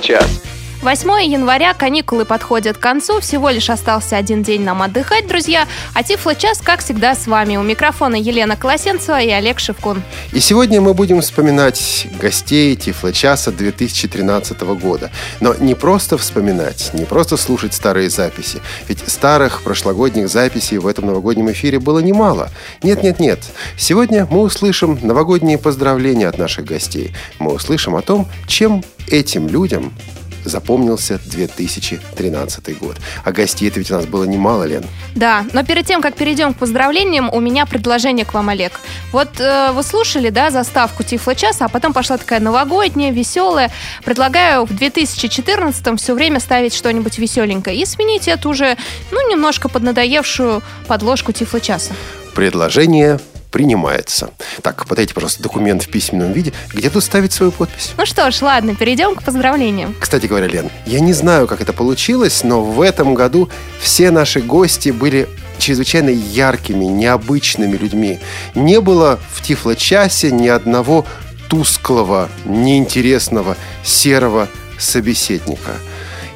Тифло-час. 8 января каникулы подходят к концу, всего лишь остался один день нам отдыхать, друзья. А Тифло час, как всегда, с вами. У микрофона Елена Колосенцева и Олег Шевкун. И сегодня мы будем вспоминать гостей Тифло часа 2013 года. Но не просто вспоминать, не просто слушать старые записи. Ведь старых прошлогодних записей в этом новогоднем эфире было немало. Нет-нет-нет. Сегодня мы услышим новогодние поздравления от наших гостей. Мы услышим о том, чем этим людям запомнился 2013 год. А гостей это ведь у нас было немало, Лен. Да, но перед тем, как перейдем к поздравлениям, у меня предложение к вам, Олег. Вот э, вы слушали, да, заставку Тифло часа, а потом пошла такая новогодняя, веселая. Предлагаю в 2014 все время ставить что-нибудь веселенькое и сменить эту уже, ну, немножко поднадоевшую подложку Тифло часа. Предложение принимается. Так, подайте, пожалуйста, документ в письменном виде. Где тут ставить свою подпись? Ну что ж, ладно, перейдем к поздравлениям. Кстати говоря, Лен, я не знаю, как это получилось, но в этом году все наши гости были чрезвычайно яркими, необычными людьми. Не было в Тифло-часе ни одного тусклого, неинтересного, серого собеседника –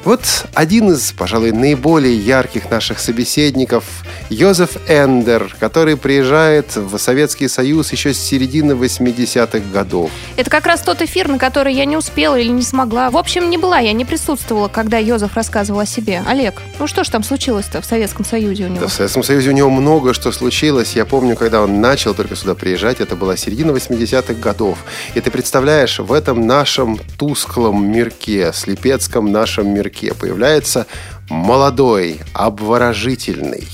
вот один из, пожалуй, наиболее ярких наших собеседников – Йозеф Эндер, который приезжает в Советский Союз еще с середины 80-х годов. Это как раз тот эфир, на который я не успела или не смогла. В общем, не была, я не присутствовала, когда Йозеф рассказывал о себе. Олег, ну что ж там случилось-то в Советском Союзе у него? Да, в Советском Союзе у него много что случилось. Я помню, когда он начал только сюда приезжать, это была середина 80-х годов. И ты представляешь, в этом нашем тусклом мирке, слепецком нашем мирке, языке появляется молодой, обворожительный,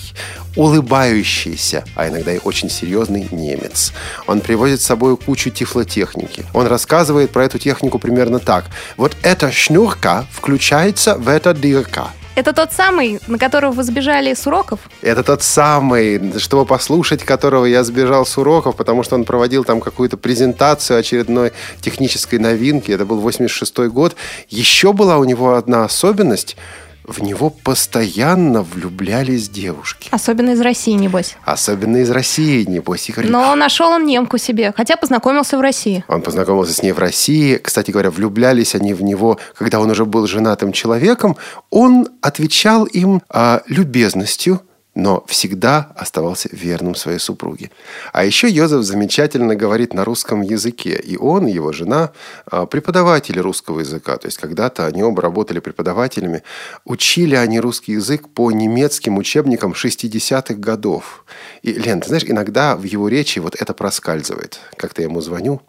улыбающийся, а иногда и очень серьезный немец. Он привозит с собой кучу тифлотехники. Он рассказывает про эту технику примерно так. Вот эта шнурка включается в это дырка. Это тот самый, на которого вы сбежали с уроков? Это тот самый, чтобы послушать которого я сбежал с уроков, потому что он проводил там какую-то презентацию очередной технической новинки. Это был 86 год. Еще была у него одна особенность – в него постоянно влюблялись девушки. Особенно из России, небось. Особенно из России, небось. И говорит, Но нашел он немку себе, хотя познакомился в России. Он познакомился с ней в России. Кстати говоря, влюблялись они в него, когда он уже был женатым человеком. Он отвечал им а, любезностью, но всегда оставался верным своей супруге. А еще Йозеф замечательно говорит на русском языке. И он, и его жена а, преподаватели русского языка. То есть когда-то они оба работали преподавателями. Учили они русский язык по немецким учебникам 60-х годов. И, Лен, ты знаешь, иногда в его речи вот это проскальзывает. Как-то я ему звоню,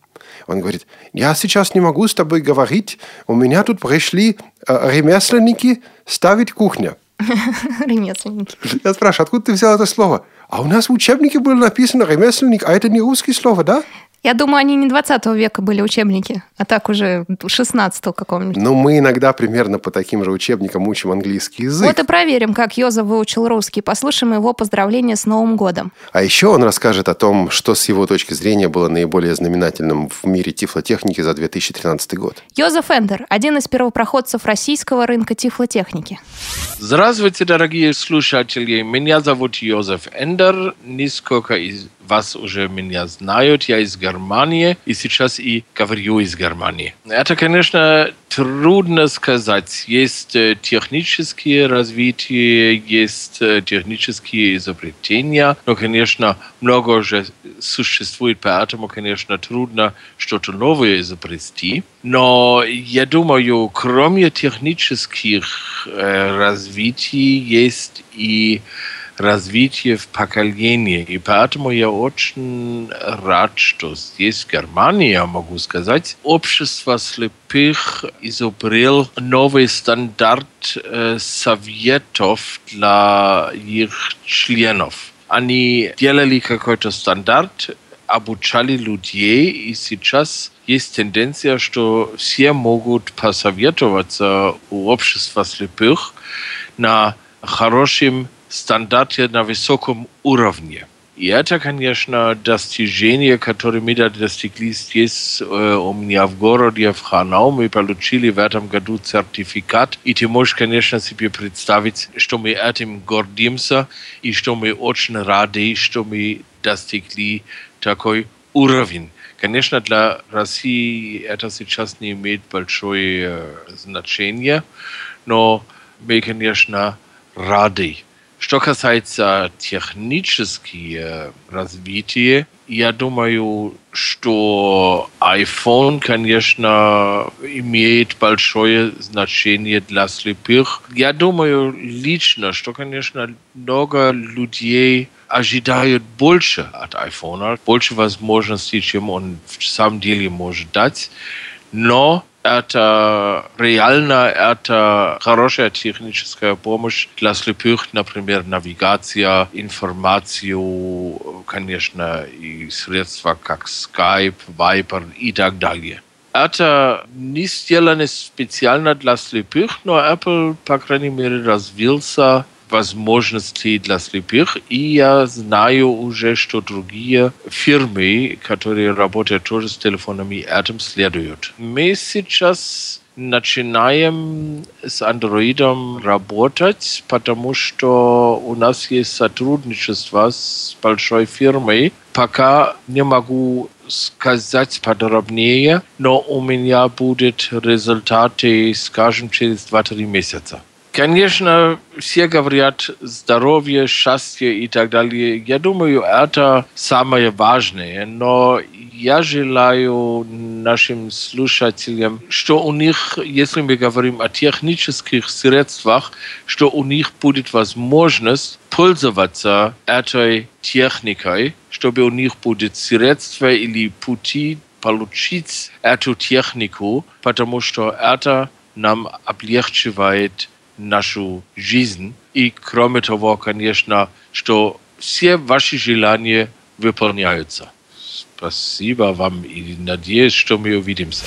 он говорит, я сейчас не могу с тобой говорить, у меня тут пришли э, ремесленники ставить кухню. Ремесленники. Я спрашиваю, откуда ты взял это слово? А у нас в учебнике было написано ремесленник, а это не русское слово, да? Я думаю, они не 20 века были учебники, а так уже 16 какого-нибудь. Ну, мы иногда примерно по таким же учебникам учим английский язык. Вот и проверим, как Йоза выучил русский. Послушаем его поздравления с Новым годом. А еще он расскажет о том, что с его точки зрения было наиболее знаменательным в мире тифлотехники за 2013 год. Йозеф Эндер, один из первопроходцев российского рынка тифлотехники. Здравствуйте, дорогие слушатели. Меня зовут Йозеф Эндер. Нисколько из вас уже меня знают. Я из Германии и сейчас и говорю из Германии. Это, конечно, трудно сказать. Есть э, технические развития, есть э, технические изобретения, но, конечно, много уже существует, поэтому, конечно, трудно что-то новое изобрести. Но я думаю, кроме технических э, развитий, есть и развитие в поколении. И поэтому я очень рад, что здесь, в Германии, я могу сказать, общество слепых изобрел новый стандарт э, советов для их членов. Они делали какой-то стандарт, обучали людей, и сейчас есть тенденция, что все могут посоветоваться у общества слепых на хорошем стандарте на высоком уровне. И это, конечно, достижение, которое мы достигли здесь э, у меня в городе, в Ханау. Мы получили в этом году сертификат. И ты можешь, конечно, себе представить, что мы этим гордимся и что мы очень рады, что мы достигли такой уровень. Конечно, для России это сейчас не имеет большое значение, но мы, конечно, рады. Что касается технического развития, я думаю, что iPhone, конечно, имеет большое значение для слепых. Я думаю лично, что, конечно, много людей ожидают больше от iPhone, больше возможностей, чем он в самом деле может дать. Но это реально это хорошая техническая помощь для слепых, например, навигация, информацию, конечно, и средства как Skype, Viber и так далее. Это не сделано специально для слепых, но Apple, по крайней мере, развился возможностей для слепых. И я знаю уже, что другие фирмы, которые работают тоже с телефонами, этим следуют. Мы сейчас начинаем с андроидом работать, потому что у нас есть сотрудничество с большой фирмой. Пока не могу сказать подробнее, но у меня будут результаты, скажем, через 2-3 месяца. Конечно, все говорят здоровье, счастье и так далее. Я думаю, это самое важное. Но я желаю нашим слушателям, что у них, если мы говорим о технических средствах, что у них будет возможность пользоваться этой техникой, чтобы у них будет средства или пути получить эту технику, потому что это нам облегчивает нашу жизнь. И кроме того, конечно, что все ваши желания выполняются. Спасибо вам и надеюсь, что мы увидимся.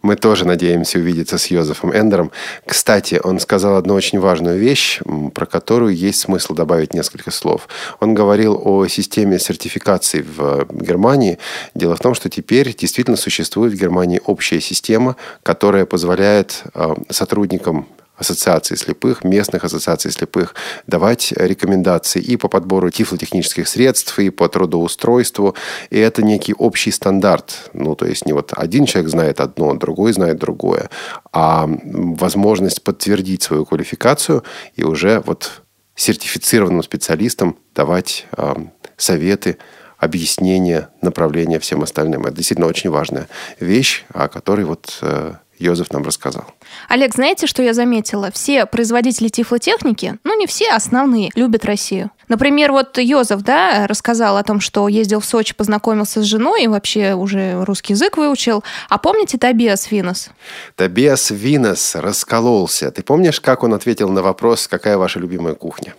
Мы тоже надеемся увидеться с Йозефом Эндером. Кстати, он сказал одну очень важную вещь, про которую есть смысл добавить несколько слов. Он говорил о системе сертификации в Германии. Дело в том, что теперь действительно существует в Германии общая система, которая позволяет э, сотрудникам ассоциации слепых, местных ассоциаций слепых, давать рекомендации и по подбору тифлотехнических средств, и по трудоустройству. И это некий общий стандарт. Ну, то есть не вот один человек знает одно, другой знает другое, а возможность подтвердить свою квалификацию и уже вот сертифицированным специалистам давать э, советы, объяснения, направления всем остальным. Это действительно очень важная вещь, о которой вот э, Йозеф нам рассказал. Олег, знаете, что я заметила? Все производители тифлотехники, ну не все, основные, любят Россию. Например, вот Йозеф, да, рассказал о том, что ездил в Сочи, познакомился с женой и вообще уже русский язык выучил. А помните Табиас Винос? Табиас Винос раскололся. Ты помнишь, как он ответил на вопрос, какая ваша любимая кухня?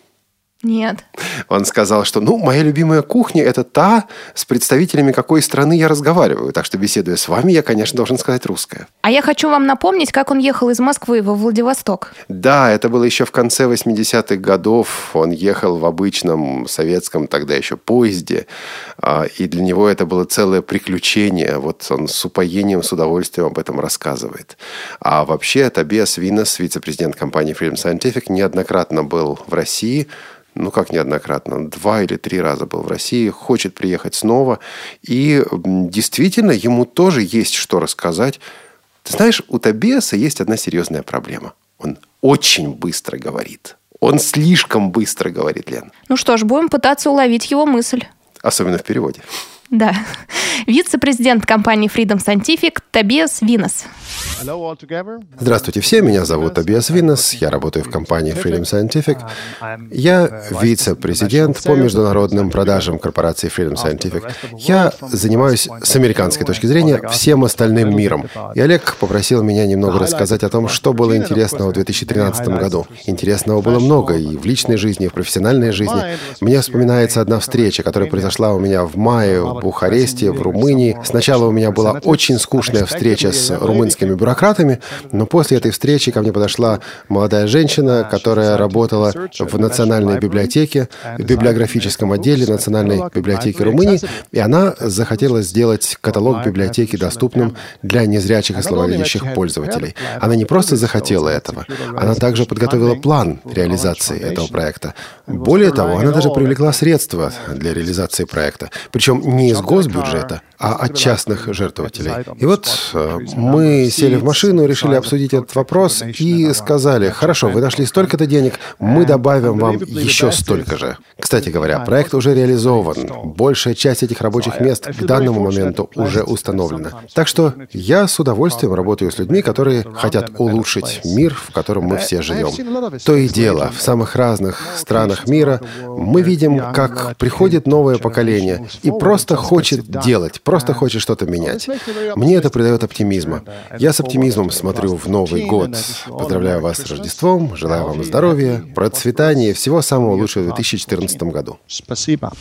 Нет. Он сказал, что, ну, моя любимая кухня – это та, с представителями какой страны я разговариваю. Так что, беседуя с вами, я, конечно, должен сказать русское. А я хочу вам напомнить, как он ехал из Москвы во Владивосток. Да, это было еще в конце 80-х годов. Он ехал в обычном советском тогда еще поезде. А, и для него это было целое приключение. Вот он с упоением, с удовольствием об этом рассказывает. А вообще, Табиас Винес, вице-президент компании Freedom Scientific, неоднократно был в России – ну как неоднократно, два или три раза был в России, хочет приехать снова. И действительно, ему тоже есть что рассказать. Ты знаешь, у Табиаса есть одна серьезная проблема. Он очень быстро говорит. Он слишком быстро говорит, Лен. Ну что ж, будем пытаться уловить его мысль. Особенно в переводе. Да. Вице-президент компании Freedom Scientific Тобиас Винос. Здравствуйте всем, меня зовут Тобиас Винос, я работаю в компании Freedom Scientific. Я вице-президент по международным продажам корпорации Freedom Scientific. Я занимаюсь с американской точки зрения всем остальным миром. И Олег попросил меня немного рассказать о том, что было интересного в 2013 году. Интересного было много и в личной жизни, и в профессиональной жизни. Мне вспоминается одна встреча, которая произошла у меня в мае в Бухаресте, в Румынии. Сначала у меня была очень скучная встреча с румынским политиками-бюрократами, но после этой встречи ко мне подошла молодая женщина, которая работала в Национальной библиотеке, в библиографическом отделе Национальной библиотеки Румынии, и она захотела сделать каталог библиотеки доступным для незрячих и слабовидящих пользователей. Она не просто захотела этого, она также подготовила план реализации этого проекта. Более того, она даже привлекла средства для реализации проекта. Причем не из госбюджета, а от частных жертвователей. И вот э, сели в машину, решили обсудить этот вопрос и сказали, хорошо, вы нашли столько-то денег, мы добавим вам еще столько же. Кстати говоря, проект уже реализован. Большая часть этих рабочих мест к данному моменту уже установлена. Так что я с удовольствием работаю с людьми, которые хотят улучшить мир, в котором мы все живем. То и дело, в самых разных странах мира мы видим, как приходит новое поколение и просто хочет делать, просто хочет что-то менять. Мне это придает оптимизма. Я с оптимизмом смотрю в Новый год. Поздравляю вас с Рождеством, желаю вам здоровья, процветания всего самого лучшего в 2014 году. Спасибо.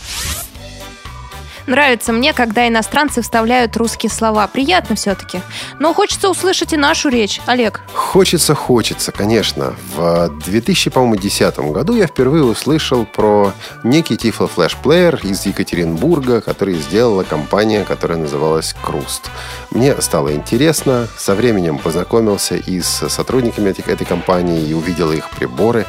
Нравится мне, когда иностранцы вставляют русские слова. Приятно все-таки. Но хочется услышать и нашу речь. Олег. Хочется, хочется, конечно. В 2010 году я впервые услышал про некий Тифло флеш-плеер из Екатеринбурга, который сделала компания, которая называлась Круст. Мне стало интересно, со временем познакомился и с сотрудниками этих, этой компании, и увидел их приборы.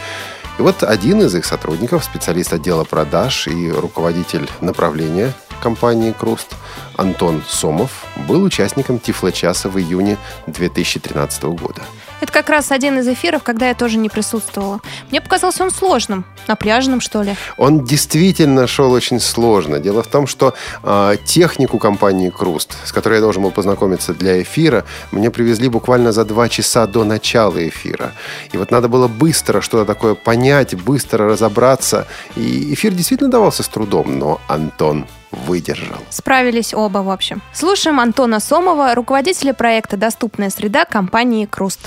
И вот один из их сотрудников, специалист отдела продаж и руководитель направления компании «Круст» Антон Сомов был участником Тифло-часа в июне 2013 года. Это как раз один из эфиров, когда я тоже не присутствовала. Мне показался он сложным, напряженным, что ли. Он действительно шел очень сложно. Дело в том, что э, технику компании «Круст», с которой я должен был познакомиться для эфира, мне привезли буквально за два часа до начала эфира. И вот надо было быстро что-то такое понять, быстро разобраться. И эфир действительно давался с трудом, но Антон выдержал. Справились оба, в общем. Слушаем Антона Сомова, руководителя проекта «Доступная среда» компании «Круст».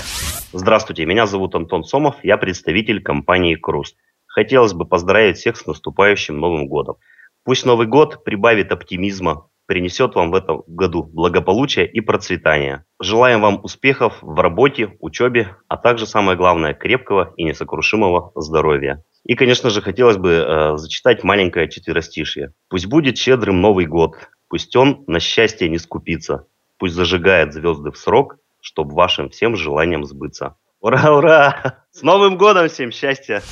Здравствуйте, меня зовут Антон Сомов, я представитель компании «Круст». Хотелось бы поздравить всех с наступающим Новым годом. Пусть Новый год прибавит оптимизма, принесет вам в этом году благополучие и процветание. Желаем вам успехов в работе, учебе, а также, самое главное, крепкого и несокрушимого здоровья. И, конечно же, хотелось бы э, зачитать маленькое четверостишье. «Пусть будет щедрым Новый год, пусть он на счастье не скупится, пусть зажигает звезды в срок, чтоб вашим всем желаниям сбыться». Ура, ура! С Новым годом всем счастья!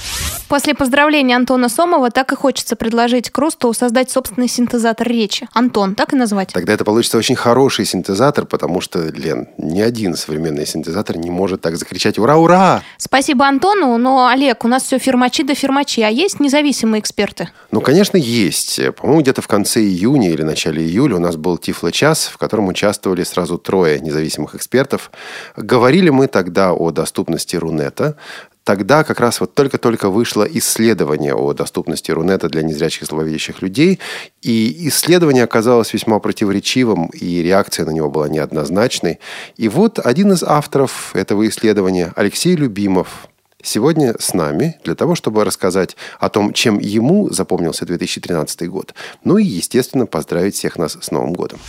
После поздравления Антона Сомова так и хочется предложить Крусту создать собственный синтезатор речи. Антон, так и назвать? Тогда это получится очень хороший синтезатор, потому что, Лен, ни один современный синтезатор не может так закричать «Ура, ура!». Спасибо Антону, но, Олег, у нас все фирмачи да фирмачи, а есть независимые эксперты? Ну, конечно, есть. По-моему, где-то в конце июня или начале июля у нас был Тифло-час, в котором участвовали сразу трое независимых экспертов. Говорили мы тогда о доступности Рунета, Тогда как раз вот только-только вышло исследование о доступности Рунета для незрячих и слабовидящих людей, и исследование оказалось весьма противоречивым, и реакция на него была неоднозначной. И вот один из авторов этого исследования, Алексей Любимов, сегодня с нами для того, чтобы рассказать о том, чем ему запомнился 2013 год. Ну и, естественно, поздравить всех нас с Новым годом.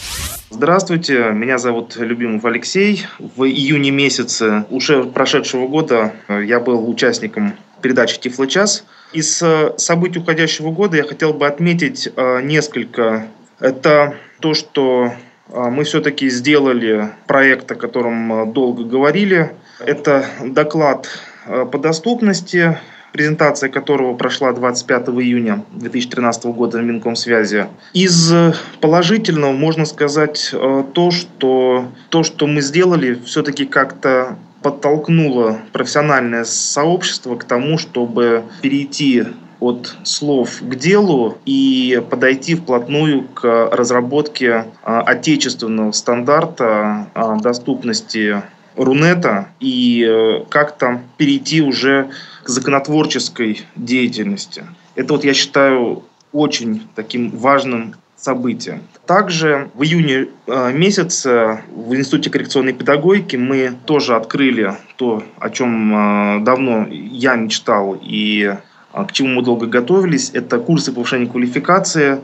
Здравствуйте, меня зовут Любимов Алексей. В июне месяце уже прошедшего года э, я был участником передачи «Тифлочас». Из э, событий уходящего года я хотел бы отметить э, несколько. Это то, что мы все-таки сделали проект, о котором долго говорили. Это доклад по доступности, презентация которого прошла 25 июня 2013 года на Минкомсвязи. Из положительного можно сказать э, то, что то, что мы сделали, все-таки как-то подтолкнуло профессиональное сообщество к тому, чтобы перейти от слов к делу и подойти вплотную к разработке э, отечественного стандарта доступности Рунета и э, как-то перейти уже к законотворческой деятельности. Это вот я считаю очень таким важным событием. Также в июне э, месяце в Институте коррекционной педагогики мы тоже открыли то, о чем э, давно я мечтал и к чему мы долго готовились. Это курсы повышения квалификации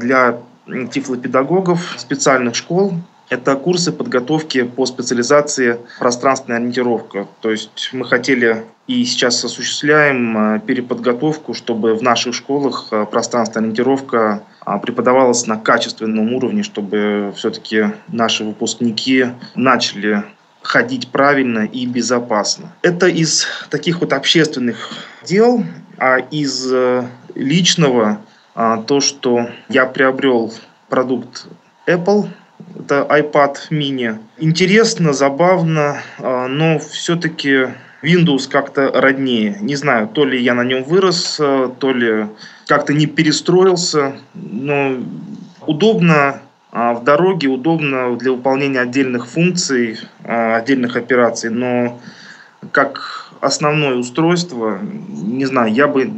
для тифлопедагогов специальных школ Это курсы подготовки по специализации пространственная ориентировка. То есть мы хотели и сейчас осуществляем э, переподготовку, чтобы в наших школах э, пространственная ориентировка а, преподавалась на качественном уровне, чтобы все-таки наши выпускники начали ходить правильно и безопасно. Это из таких вот общественных дел, а из э, личного а, то, что я приобрел продукт Apple, это iPad mini. Интересно, забавно, а, но все-таки Windows как-то роднее. Не знаю, то ли я на нем вырос, а, то ли как-то не перестроился, но удобно в дороге, удобно для выполнения отдельных функций, отдельных операций, но как основное устройство, не знаю, я бы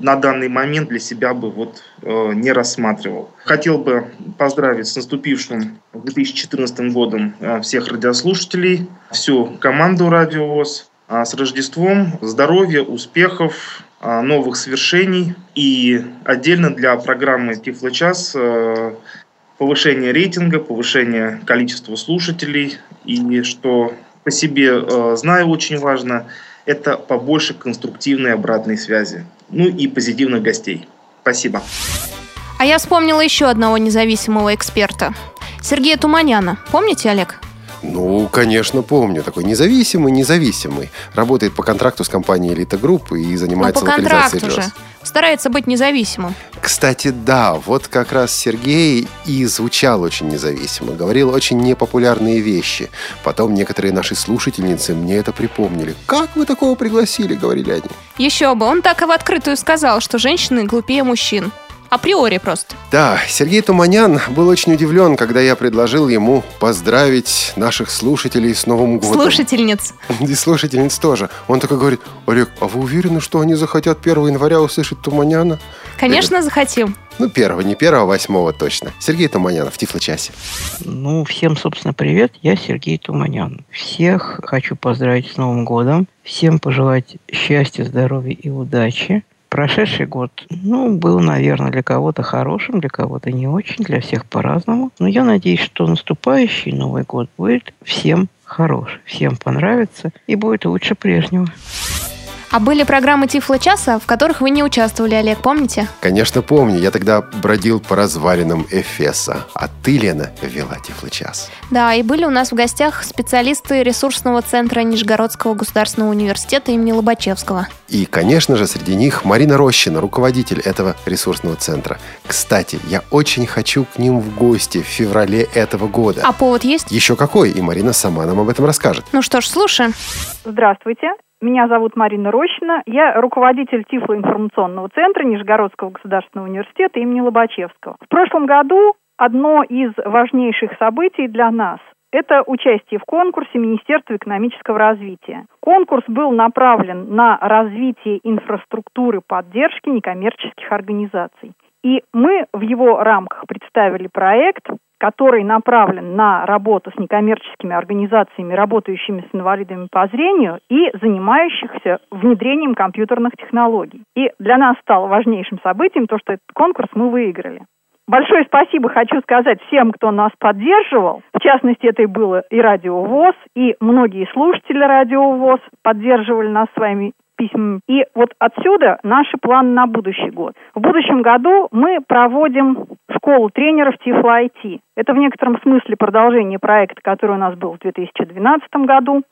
на данный момент для себя бы вот э, не рассматривал. Хотел бы поздравить с наступившим 2014 годом э, всех радиослушателей, всю команду Радио ВОЗ, э, с Рождеством, здоровья, успехов, э, новых свершений. И отдельно для программы Тифлочас э, повышение рейтинга, повышение количества слушателей. И что по себе э, знаю очень важно, это побольше конструктивной обратной связи ну и позитивных гостей. Спасибо. А я вспомнила еще одного независимого эксперта. Сергея Туманяна. Помните, Олег? Ну, конечно, помню. Такой независимый, независимый. Работает по контракту с компанией Элита Групп и занимается Но по локализацией контракту же. Старается быть независимым. Кстати, да, вот как раз Сергей и звучал очень независимо, говорил очень непопулярные вещи. Потом некоторые наши слушательницы мне это припомнили. «Как вы такого пригласили?» — говорили они. Еще бы, он так и в открытую сказал, что женщины глупее мужчин. Априори просто. Да, Сергей Туманян был очень удивлен, когда я предложил ему поздравить наших слушателей с Новым годом. Слушательниц. И слушательниц тоже. Он такой говорит, Олег, а вы уверены, что они захотят 1 января услышать Туманяна? Конечно, захотим. Ну, первого, не первого, а восьмого точно. Сергей Туманян в Тифло-часе. Ну, всем, собственно, привет. Я Сергей Туманян. Всех хочу поздравить с Новым годом. Всем пожелать счастья, здоровья и удачи. Прошедший год, ну, был, наверное, для кого-то хорошим, для кого-то не очень, для всех по-разному. Но я надеюсь, что наступающий Новый год будет всем хорош, всем понравится и будет лучше прежнего. А были программы Тифло часа, в которых вы не участвовали, Олег, помните? Конечно, помню. Я тогда бродил по развалинам Эфеса. А ты, Лена, вела Тифло-час. Да, и были у нас в гостях специалисты ресурсного центра Нижегородского государственного университета имени Лобачевского. И, конечно же, среди них Марина Рощина, руководитель этого ресурсного центра. Кстати, я очень хочу к ним в гости в феврале этого года. А повод есть? Еще какой, и Марина сама нам об этом расскажет. Ну что ж, слушаем. Здравствуйте. Меня зовут Марина Рощина. Я руководитель Тифлоинформационного центра Нижегородского государственного университета имени Лобачевского. В прошлом году одно из важнейших событий для нас это участие в конкурсе Министерства экономического развития. Конкурс был направлен на развитие инфраструктуры поддержки некоммерческих организаций. И мы в его рамках представили проект, который направлен на работу с некоммерческими организациями, работающими с инвалидами по зрению и занимающихся внедрением компьютерных технологий. И для нас стало важнейшим событием то, что этот конкурс мы выиграли. Большое спасибо хочу сказать всем, кто нас поддерживал. В частности, это и было и Радио ВОЗ, и многие слушатели Радио ВОЗ поддерживали нас своими письмами. И вот отсюда наши планы на будущий год. В будущем году мы проводим школу тренеров Тифло IT. Это в некотором смысле продолжение проекта, который у нас был в 2012 году.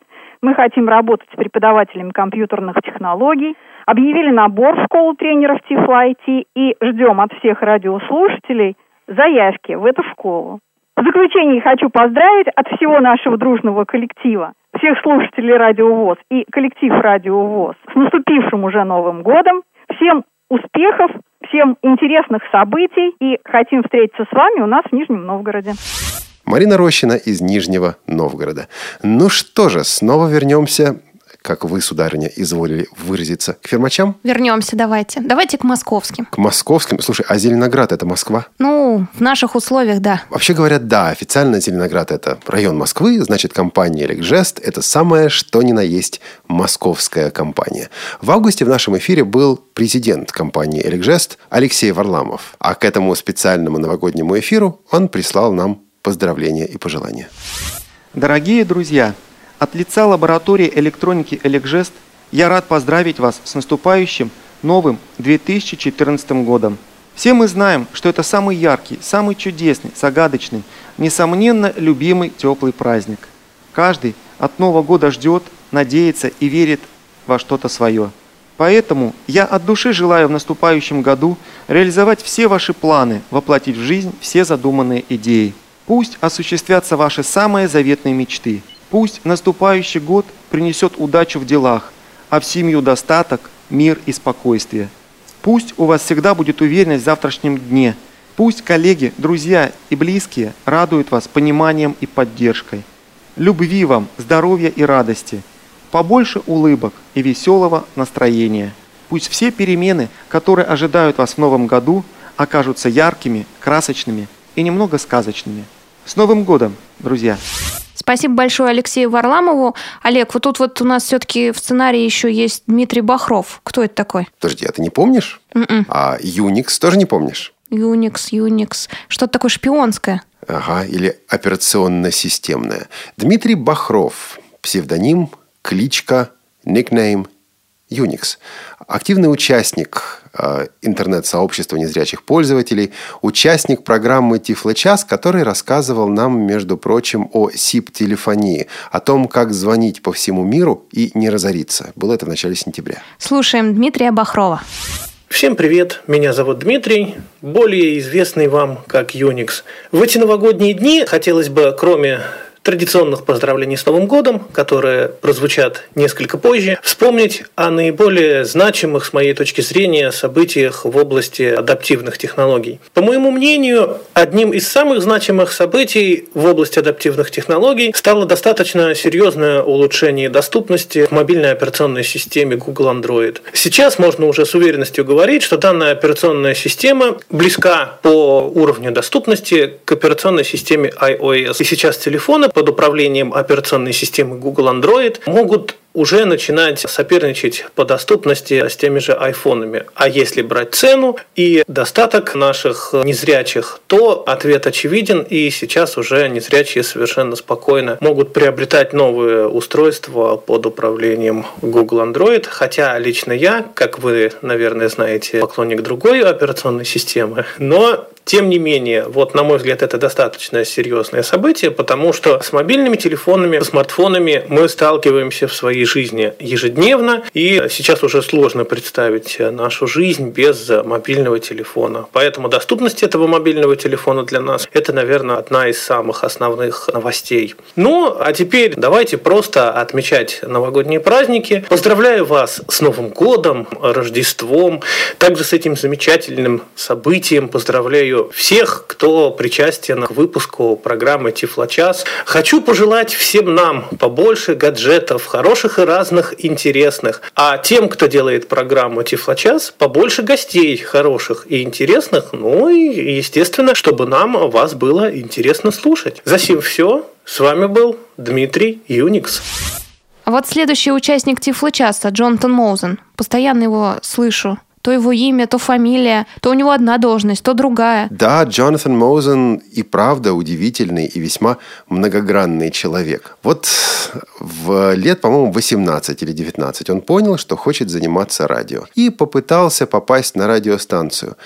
Мы хотим работать с преподавателями компьютерных технологий. Объявили набор в школу тренеров Тифло IT и ждем от всех радиослушателей заявки в эту школу. В заключение хочу поздравить от всего нашего дружного коллектива всех слушателей Радио ВОЗ и коллектив Радио ВОЗ с наступившим уже Новым годом. Всем успехов, всем интересных событий и хотим встретиться с вами у нас в Нижнем Новгороде. Марина Рощина из Нижнего Новгорода. Ну что же, снова вернемся как вы, сударыня, изволили выразиться, к фермачам? Вернемся, давайте. Давайте к московским. К московским? Слушай, а Зеленоград – это Москва? Ну, в наших условиях, да. Вообще говорят, да, официально Зеленоград – это район Москвы, значит, компания «Элекжест» – это самое, что ни на есть московская компания. В августе в нашем эфире был президент компании «Элекжест» Алексей Варламов. А к этому специальному новогоднему эфиру он прислал нам поздравления и пожелания. Дорогие друзья, от лица лаборатории электроники «Элекжест» я рад поздравить вас с наступающим новым 2014 годом. Все мы знаем, что это самый яркий, самый чудесный, загадочный, несомненно любимый теплый праздник. Каждый от Нового года ждет, надеется и верит во что-то свое. Поэтому я от души желаю в наступающем году реализовать все ваши планы, воплотить в жизнь все задуманные идеи. Пусть осуществятся ваши самые заветные мечты. Пусть наступающий год принесет удачу в делах, а в семью достаток, мир и спокойствие. Пусть у вас всегда будет уверенность в завтрашнем дне. Пусть коллеги, друзья и близкие радуют вас пониманием и поддержкой. Любви вам, здоровья и радости – побольше улыбок и веселого настроения. Пусть все перемены, которые ожидают вас в новом году, окажутся яркими, красочными и немного сказочными. С Новым годом, друзья! Спасибо большое Алексею Варламову. Олег, вот тут вот у нас все-таки в сценарии еще есть Дмитрий Бахров. Кто это такой? Подожди, а ты не помнишь? Mm-mm. М-м. А Unix тоже не помнишь? Unix, Unix. Что-то такое шпионское. Ага, или операционно-системное. Дмитрий Бахров, псевдоним кличка, никнейм Unix. Активный участник интернет-сообщества незрячих пользователей, участник программы Тифлочас, который рассказывал нам, между прочим, о СИП-телефонии, о том, как звонить по всему миру и не разориться. Было это в начале сентября. Слушаем Дмитрия Бахрова. Всем привет, меня зовут Дмитрий, более известный вам как Unix. В эти новогодние дни хотелось бы, кроме традиционных поздравлений с Новым годом, которые прозвучат несколько позже, вспомнить о наиболее значимых, с моей точки зрения, событиях в области адаптивных технологий. По моему мнению, одним из самых значимых событий в области адаптивных технологий стало достаточно серьезное улучшение доступности в мобильной операционной системе Google Android. Сейчас можно уже с уверенностью говорить, что данная операционная система близка по уровню доступности к операционной системе iOS. И сейчас телефоны под управлением операционной системы Google Android могут уже начинать соперничать по доступности с теми же айфонами. А если брать цену и достаток наших незрячих, то ответ очевиден, и сейчас уже незрячие совершенно спокойно могут приобретать новые устройства под управлением Google Android, хотя лично я, как вы, наверное, знаете, поклонник другой операционной системы, но тем не менее, вот на мой взгляд, это достаточно серьезное событие, потому что с мобильными телефонами, смартфонами мы сталкиваемся в своей жизни ежедневно, и сейчас уже сложно представить нашу жизнь без мобильного телефона. Поэтому доступность этого мобильного телефона для нас – это, наверное, одна из самых основных новостей. Ну, а теперь давайте просто отмечать новогодние праздники. Поздравляю вас с Новым годом, Рождеством, также с этим замечательным событием. Поздравляю всех, кто причастен к выпуску программы Тифлочас. Хочу пожелать всем нам побольше гаджетов, хороших и разных, интересных. А тем, кто делает программу Тифлочас, побольше гостей хороших и интересных. Ну и, естественно, чтобы нам вас было интересно слушать. За сим все. С вами был Дмитрий Юникс. А вот следующий участник Тифлочаса, Джонатан Моузен. Постоянно его слышу то его имя, то фамилия, то у него одна должность, то другая. Да, Джонатан Моузен и правда удивительный и весьма многогранный человек. Вот в лет, по-моему, 18 или 19 он понял, что хочет заниматься радио. И попытался попасть на радиостанцию.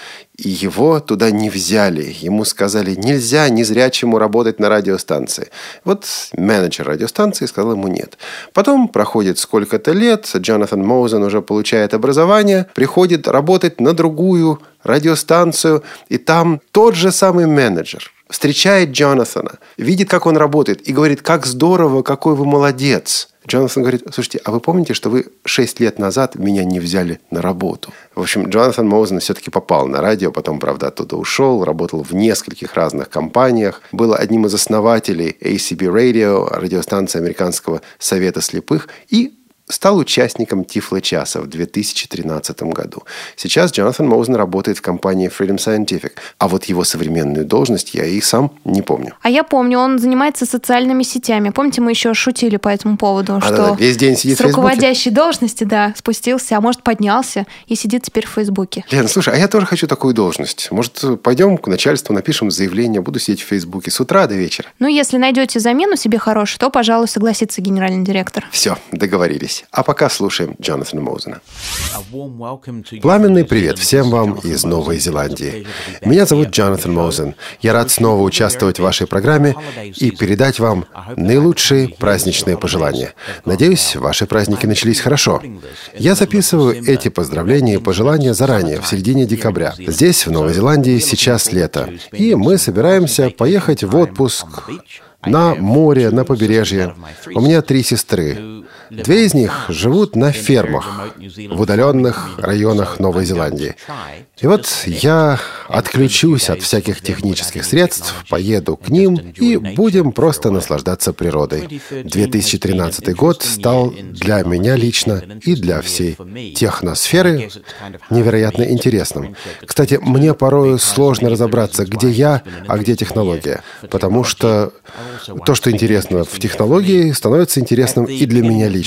Его туда не взяли. Ему сказали, нельзя незрячему работать на радиостанции. Вот менеджер радиостанции сказал ему нет. Потом проходит сколько-то лет, Джонатан Моузен уже получает образование, приходит работать на другую радиостанцию, и там тот же самый менеджер встречает Джонатана, видит, как он работает, и говорит, как здорово, какой вы молодец. Джонатан говорит, слушайте, а вы помните, что вы 6 лет назад меня не взяли на работу? В общем, Джонатан Моузен все-таки попал на радио, потом, правда, оттуда ушел, работал в нескольких разных компаниях, был одним из основателей ACB Radio, радиостанции Американского совета слепых, и стал участником Тифло-часа в 2013 году. Сейчас Джонатан Моузен работает в компании Freedom Scientific, а вот его современную должность я и сам не помню. А я помню, он занимается социальными сетями. Помните, мы еще шутили по этому поводу, А, что да, да, весь день сидит с руководящей должности, да, спустился, а может поднялся и сидит теперь в Фейсбуке. Лен, слушай, а я тоже хочу такую должность. Может, пойдем к начальству, напишем заявление, буду сидеть в Фейсбуке с утра до вечера. Ну, если найдете замену себе хорошую, то, пожалуй, согласится генеральный директор. Все, договорились. А пока слушаем Джонатана Моузена. Пламенный привет всем вам из Новой Зеландии. Меня зовут Джонатан Моузен. Я рад снова участвовать в вашей программе и передать вам наилучшие праздничные пожелания. Надеюсь, ваши праздники начались хорошо. Я записываю эти поздравления и пожелания заранее, в середине декабря. Здесь, в Новой Зеландии, сейчас лето. И мы собираемся поехать в отпуск на море, на побережье. У меня три сестры. Две из них живут на фермах в удаленных районах Новой Зеландии. И вот я отключусь от всяких технических средств, поеду к ним и будем просто наслаждаться природой. 2013 год стал для меня лично и для всей техносферы невероятно интересным. Кстати, мне порой сложно разобраться, где я, а где технология, потому что то, что интересно в технологии, становится интересным и для меня лично.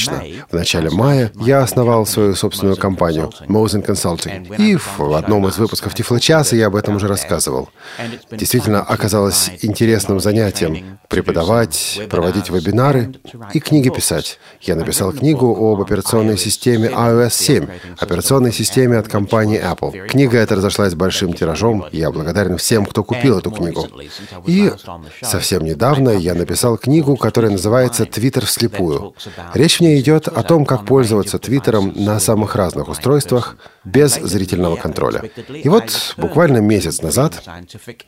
В начале мая я основал свою собственную компанию Mosen Consulting. И в одном из выпусков Тифлочаса я об этом уже рассказывал. Действительно оказалось интересным занятием преподавать, проводить вебинары и книги писать. Я написал книгу об операционной системе iOS 7, операционной системе от компании Apple. Книга эта разошлась большим тиражом. Я благодарен всем, кто купил эту книгу. И совсем недавно я написал книгу, которая называется «Твиттер вслепую». Речь ней идет о том, как пользоваться Твиттером на самых разных устройствах без зрительного контроля. И вот буквально месяц назад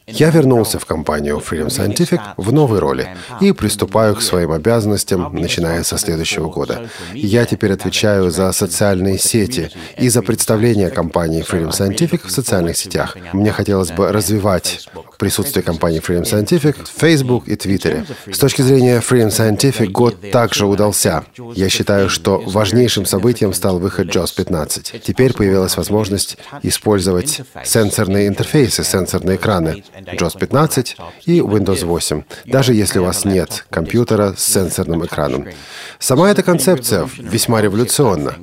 я вернулся в компанию Freedom Scientific в новой роли и приступаю к своим обязанностям, начиная со следующего года. Я теперь отвечаю за социальные сети и за представление компании Freedom Scientific в социальных сетях. Мне хотелось бы развивать присутствие компании Freedom Scientific в Facebook и Твиттере. С точки зрения Freedom Scientific год также удался. Я считаю, что важнейшим событием стал выход JOS 15. Теперь появилась возможность использовать сенсорные интерфейсы, сенсорные экраны JOS 15 и Windows 8, даже если у вас нет компьютера с сенсорным экраном. Сама эта концепция весьма революционна.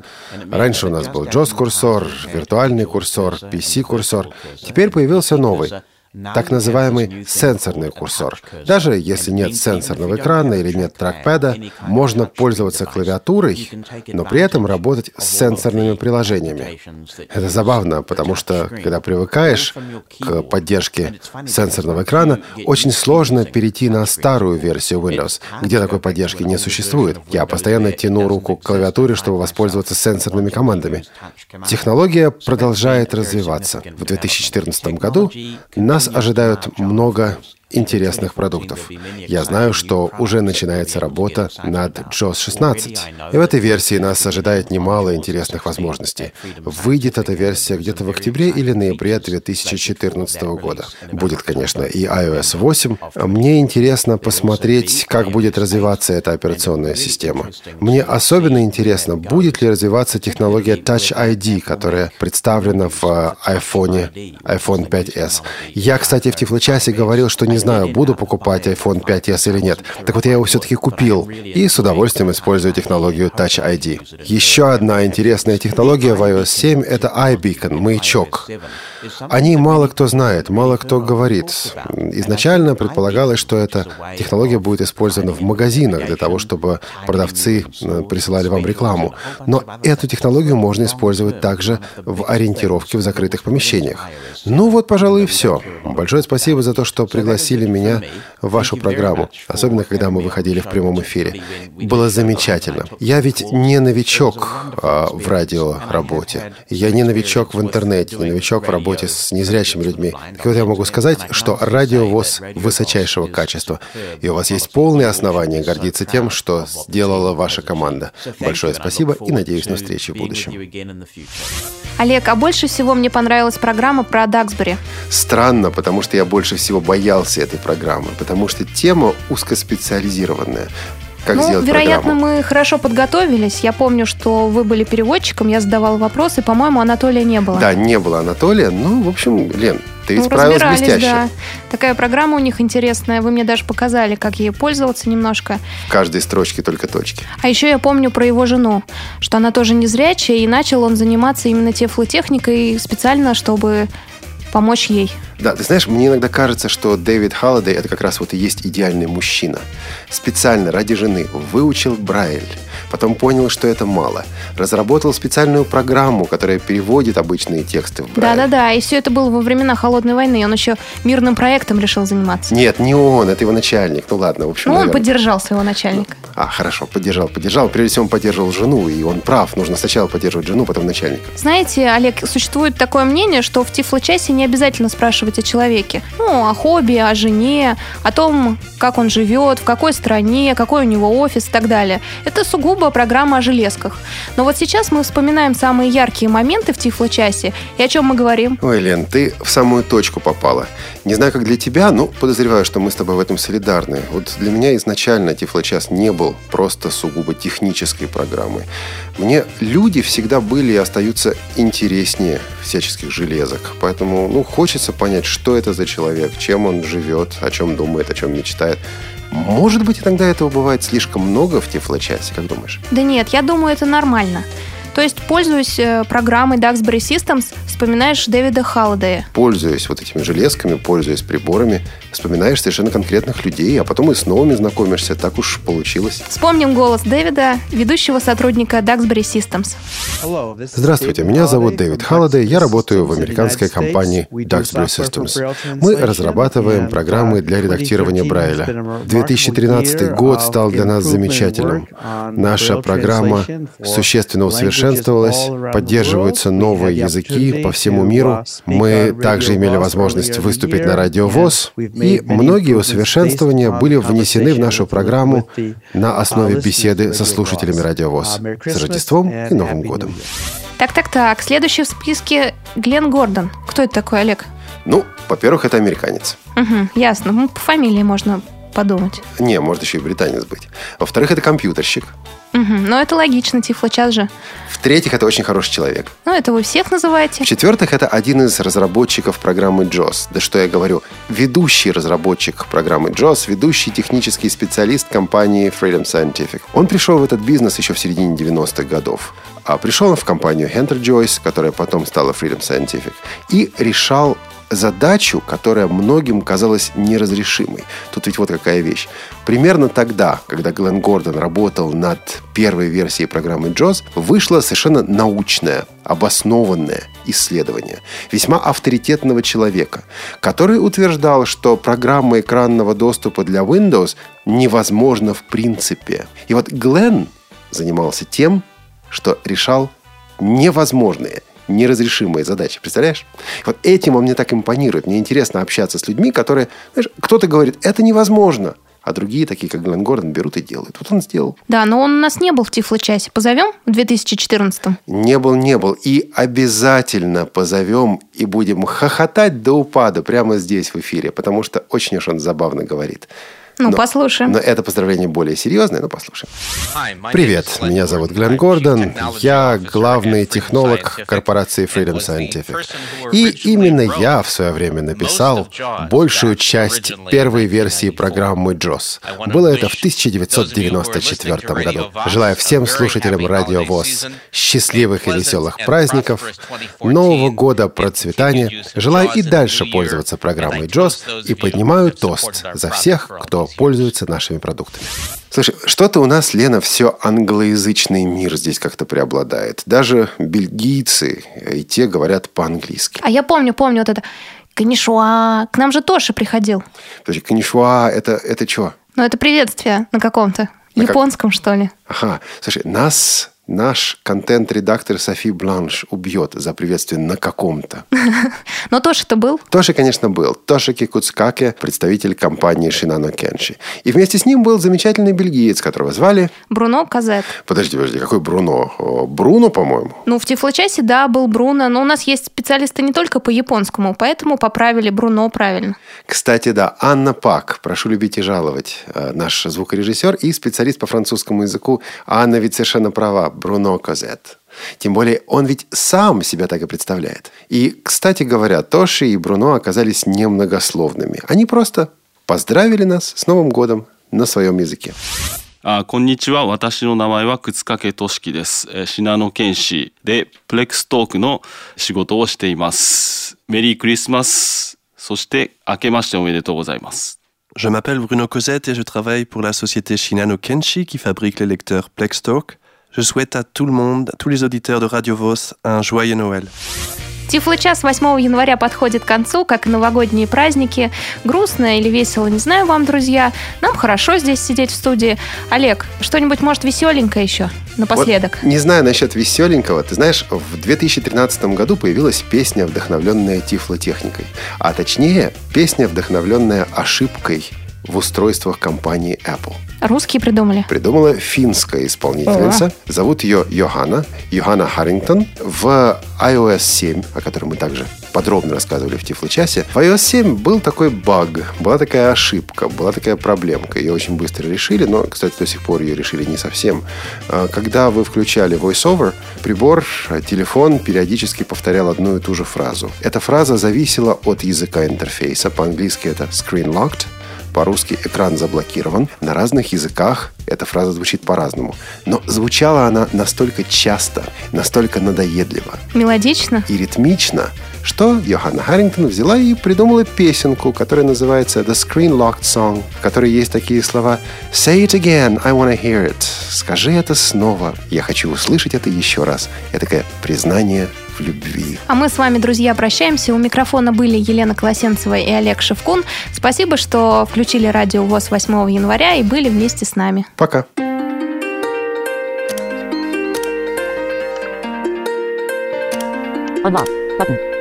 Раньше у нас был JOS-курсор, виртуальный курсор, PC-курсор. Теперь появился новый так называемый сенсорный курсор. Даже если нет сенсорного экрана или нет трекпэда, можно пользоваться клавиатурой, но при этом работать с сенсорными приложениями. Это забавно, потому что, когда привыкаешь к поддержке сенсорного экрана, очень сложно перейти на старую версию Windows, где такой поддержки не существует. Я постоянно тяну руку к клавиатуре, чтобы воспользоваться сенсорными командами. Технология продолжает развиваться. В 2014 году нас ожидают много интересных продуктов. Я знаю, что уже начинается работа над JOS 16. И в этой версии нас ожидает немало интересных возможностей. Выйдет эта версия где-то в октябре или ноябре 2014 года. Будет, конечно, и iOS 8. Мне интересно посмотреть, как будет развиваться эта операционная система. Мне особенно интересно, будет ли развиваться технология Touch ID, которая представлена в iPhone, iPhone 5s. Я, кстати, в Тифлочасе говорил, что не знаю, буду покупать iPhone 5s или нет. Так вот, я его все-таки купил и с удовольствием использую технологию Touch ID. Еще одна интересная технология в iOS 7 — это iBeacon, маячок. О ней мало кто знает, мало кто говорит. Изначально предполагалось, что эта технология будет использована в магазинах для того, чтобы продавцы э, присылали вам рекламу. Но эту технологию можно использовать также в ориентировке в закрытых помещениях. Ну вот, пожалуй, и все. Большое спасибо за то, что пригласили меня в вашу программу, особенно когда мы выходили в прямом эфире. Было замечательно. Я ведь не новичок а, в радиоработе. Я не новичок в интернете, не новичок в работе с незрячими людьми. Так вот я могу сказать, что радиовоз высочайшего качества. И у вас есть полные основания гордиться тем, что сделала ваша команда. Большое спасибо и надеюсь на встречу в будущем. Олег, а больше всего мне понравилась программа про Даксбери. Странно, потому что я больше всего боялся этой программы, потому что тема узкоспециализированная. как ну, сделать вероятно, программу. мы хорошо подготовились. Я помню, что вы были переводчиком, я задавала вопросы, по-моему, Анатолия не было. Да, не было Анатолия. Ну, в общем, Лен, ты Ну, справилась блестяще. да. Такая программа у них интересная. Вы мне даже показали, как ей пользоваться немножко. В каждой строчке только точки. А еще я помню про его жену, что она тоже незрячая, и начал он заниматься именно тефлотехникой специально, чтобы помочь ей. Да, ты знаешь, мне иногда кажется, что Дэвид Халлидей это как раз вот и есть идеальный мужчина. Специально ради жены выучил Брайль, потом понял, что это мало. Разработал специальную программу, которая переводит обычные тексты в Брайль. Да-да-да, и все это было во времена Холодной войны. Он еще мирным проектом решил заниматься. Нет, не он, это его начальник. Ну ладно, в общем, Ну, он наверное. поддержал своего начальника. А, хорошо, поддержал, поддержал. Прежде всего, он поддерживал жену, и он прав. Нужно сначала поддерживать жену, потом начальника. Знаете, Олег, существует такое мнение, что в Тифло-часе не обязательно спрашивать о человеке. Ну, о хобби, о жене, о том, как он живет, в какой стране, какой у него офис и так далее. Это сугубо программа о железках. Но вот сейчас мы вспоминаем самые яркие моменты в Тифло-часе. И о чем мы говорим? Ой, Лен, ты в самую точку попала. Не знаю, как для тебя, но подозреваю, что мы с тобой в этом солидарны. Вот для меня изначально Тифлочас не был просто сугубо технической программой. Мне люди всегда были и остаются интереснее всяческих железок. Поэтому, ну, хочется понять, что это за человек, чем он живет, о чем думает, о чем мечтает. Может быть, иногда этого бывает слишком много в Тифлочасе, как думаешь? Да нет, я думаю, это нормально. То есть, пользуясь э, программой Duxbury Systems, вспоминаешь Дэвида Халлидея. Пользуясь вот этими железками, пользуясь приборами, вспоминаешь совершенно конкретных людей, а потом и с новыми знакомишься. Так уж получилось. Вспомним голос Дэвида, ведущего сотрудника Duxbury Systems. Здравствуйте, меня зовут Дэвид Халлидей, я работаю в американской компании Duxbury Systems. Мы разрабатываем программы для редактирования Брайля. 2013 год стал для нас замечательным. Наша программа существенно усовершенствовалась, поддерживаются новые языки по всему миру. Мы также имели возможность выступить на радио ВОЗ, и многие усовершенствования были внесены в нашу программу на основе беседы со слушателями радио ВОЗ. С Рождеством и Новым годом. Так-так-так, следующий в списке Глен Гордон. Кто это такой, Олег? Ну, во-первых, это американец. Угу, ясно. Ну, по фамилии можно подумать. Не, может еще и британец быть. Во-вторых, это компьютерщик. Угу, но это логично, Тифло-час же. В-третьих, это очень хороший человек. Ну, это вы всех называете. В-четвертых, это один из разработчиков программы JOS. Да что я говорю, ведущий разработчик программы JOS, ведущий технический специалист компании Freedom Scientific. Он пришел в этот бизнес еще в середине 90-х годов. А пришел он в компанию Hunter Joyce, которая потом стала Freedom Scientific, и решал задачу, которая многим казалась неразрешимой. Тут ведь вот какая вещь. Примерно тогда, когда Глен Гордон работал над первой версией программы JOS, вышло совершенно научное, обоснованное исследование весьма авторитетного человека, который утверждал, что программа экранного доступа для Windows невозможна в принципе. И вот Глен занимался тем, что решал невозможные, неразрешимые задачи. Представляешь? Вот этим он мне так импонирует. Мне интересно общаться с людьми, которые... Знаешь, кто-то говорит, это невозможно. А другие, такие как Глен Гордон, берут и делают. Вот он сделал. Да, но он у нас не был в Тифло-часе. Позовем в 2014 Не был, не был. И обязательно позовем и будем хохотать до упада прямо здесь в эфире, потому что очень уж он забавно говорит. Ну, Но- послушаем. Но это поздравление более серьезное, но послушаем. Привет, меня зовут Глен Гордон. Я главный технолог корпорации Freedom Scientific. И именно я в свое время написал большую часть первой версии программы JOS. Было это в 1994 году. Желаю всем слушателям Радио ВОЗ счастливых и веселых праздников, Нового года процветания. Желаю и дальше пользоваться программой JOS и поднимаю тост за всех, кто пользуется нашими продуктами. Слушай, что-то у нас, Лена, все англоязычный мир здесь как-то преобладает. Даже бельгийцы и те говорят по-английски. А я помню, помню вот это Канишуа. К нам же Тоша приходил. Подожди, канишуа, это, это что? Ну, это приветствие на каком-то На как- японском, что ли. Ага, слушай, нас наш контент-редактор Софи Бланш убьет за приветствие на каком-то. Но Тоша-то был. Тоша, конечно, был. Тоша Кикуцкаке, представитель компании Шинано Кенши. И вместе с ним был замечательный бельгиец, которого звали... Бруно Казет. Подожди, подожди, какой Бруно? Бруно, по-моему? Ну, в Тифлочасе, да, был Бруно, но у нас есть специалисты не только по японскому, поэтому поправили Бруно правильно. Кстати, да, Анна Пак, прошу любить и жаловать, э, наш звукорежиссер и специалист по французскому языку. Анна ведь совершенно права, Бруно Козет. Тем более он ведь сам себя так и представляет. И, кстати говоря, Тоши и Бруно оказались немногословными. Они просто поздравили нас с Новым годом на своем языке. あこんにちは私の名前は靴掛俊樹です、えー、信濃剣士でプレックストークの仕事をしていますメリークリスマスそして明けましておめでとうございます Je m'appelle Bruno Cosette et je travaille pour la société Shinano Kenshi qui fabrique les lecteurs Plextalk. Je souhaite à tout le monde, à tous les auditeurs de Radio Vos, un joyeux Noël. Тифлочас 8 января подходит к концу, как и новогодние праздники. Грустно или весело, не знаю вам, друзья. Нам хорошо здесь сидеть в студии. Олег, что-нибудь, может, веселенькое еще напоследок? Вот не знаю насчет веселенького. Ты знаешь, в 2013 году появилась песня, вдохновленная тифлотехникой. А точнее, песня, вдохновленная ошибкой в устройствах компании Apple. Русские придумали. Придумала финская исполнительница. Зовут ее Йохана. Йохана Харрингтон. В iOS 7, о котором мы также подробно рассказывали в Тифло-часе, в iOS 7 был такой баг, была такая ошибка, была такая проблемка. Ее очень быстро решили, но, кстати, до сих пор ее решили не совсем. А, Когда вы включали VoiceOver, прибор, а, телефон периодически повторял одну и ту же фразу. Эта фраза зависела от языка интерфейса. По-английски это screen locked, по-русски экран заблокирован. На разных языках эта фраза звучит по-разному. Но звучала она настолько часто, настолько надоедливо Мелодично. и ритмично, что Йоханна Харрингтон взяла и придумала песенку, которая называется The Screen Locked Song, в которой есть такие слова Say it again, I wanna hear it. Скажи это снова, я хочу услышать это еще раз. Это такое признание любви. А мы с вами, друзья, прощаемся. У микрофона были Елена Колосенцева и Олег Шевкун. Спасибо, что включили радио ВОЗ 8 января и были вместе с нами. Пока. Unlock button.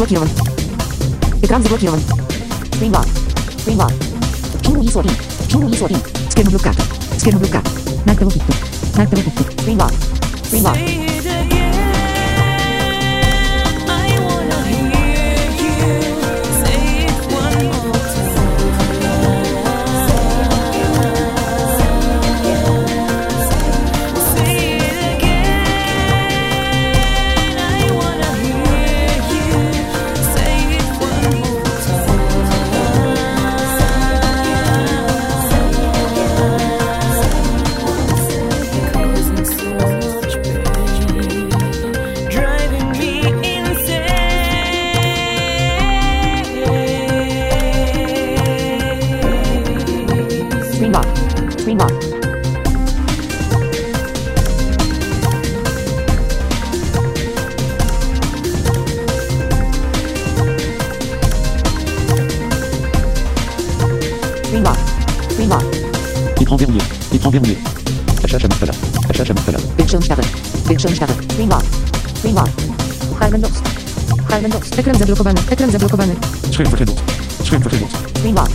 заблокирован. Экран заблокирован. Стримлаб. Стримлаб. Кинули соби. Кинули соби. Скину блюка. Скину блюка. Нальтову битту. Нальтову битту. Стримлаб. Стримлаб. Widzowie mniej. Szerszy masterze. Szerszy masterze. Większy światek. Większy światek. Winbar. Winbar. Harmendox. Harmendox. Ekran zablokowany. Ekran zablokowany. Schrift vergeten. Schrift vergeten. Winbar.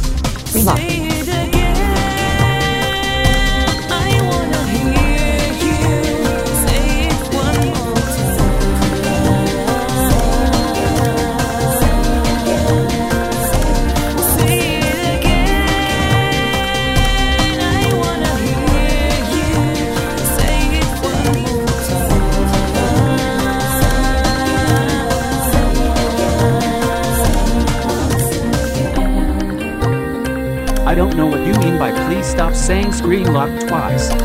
Screen lock twice.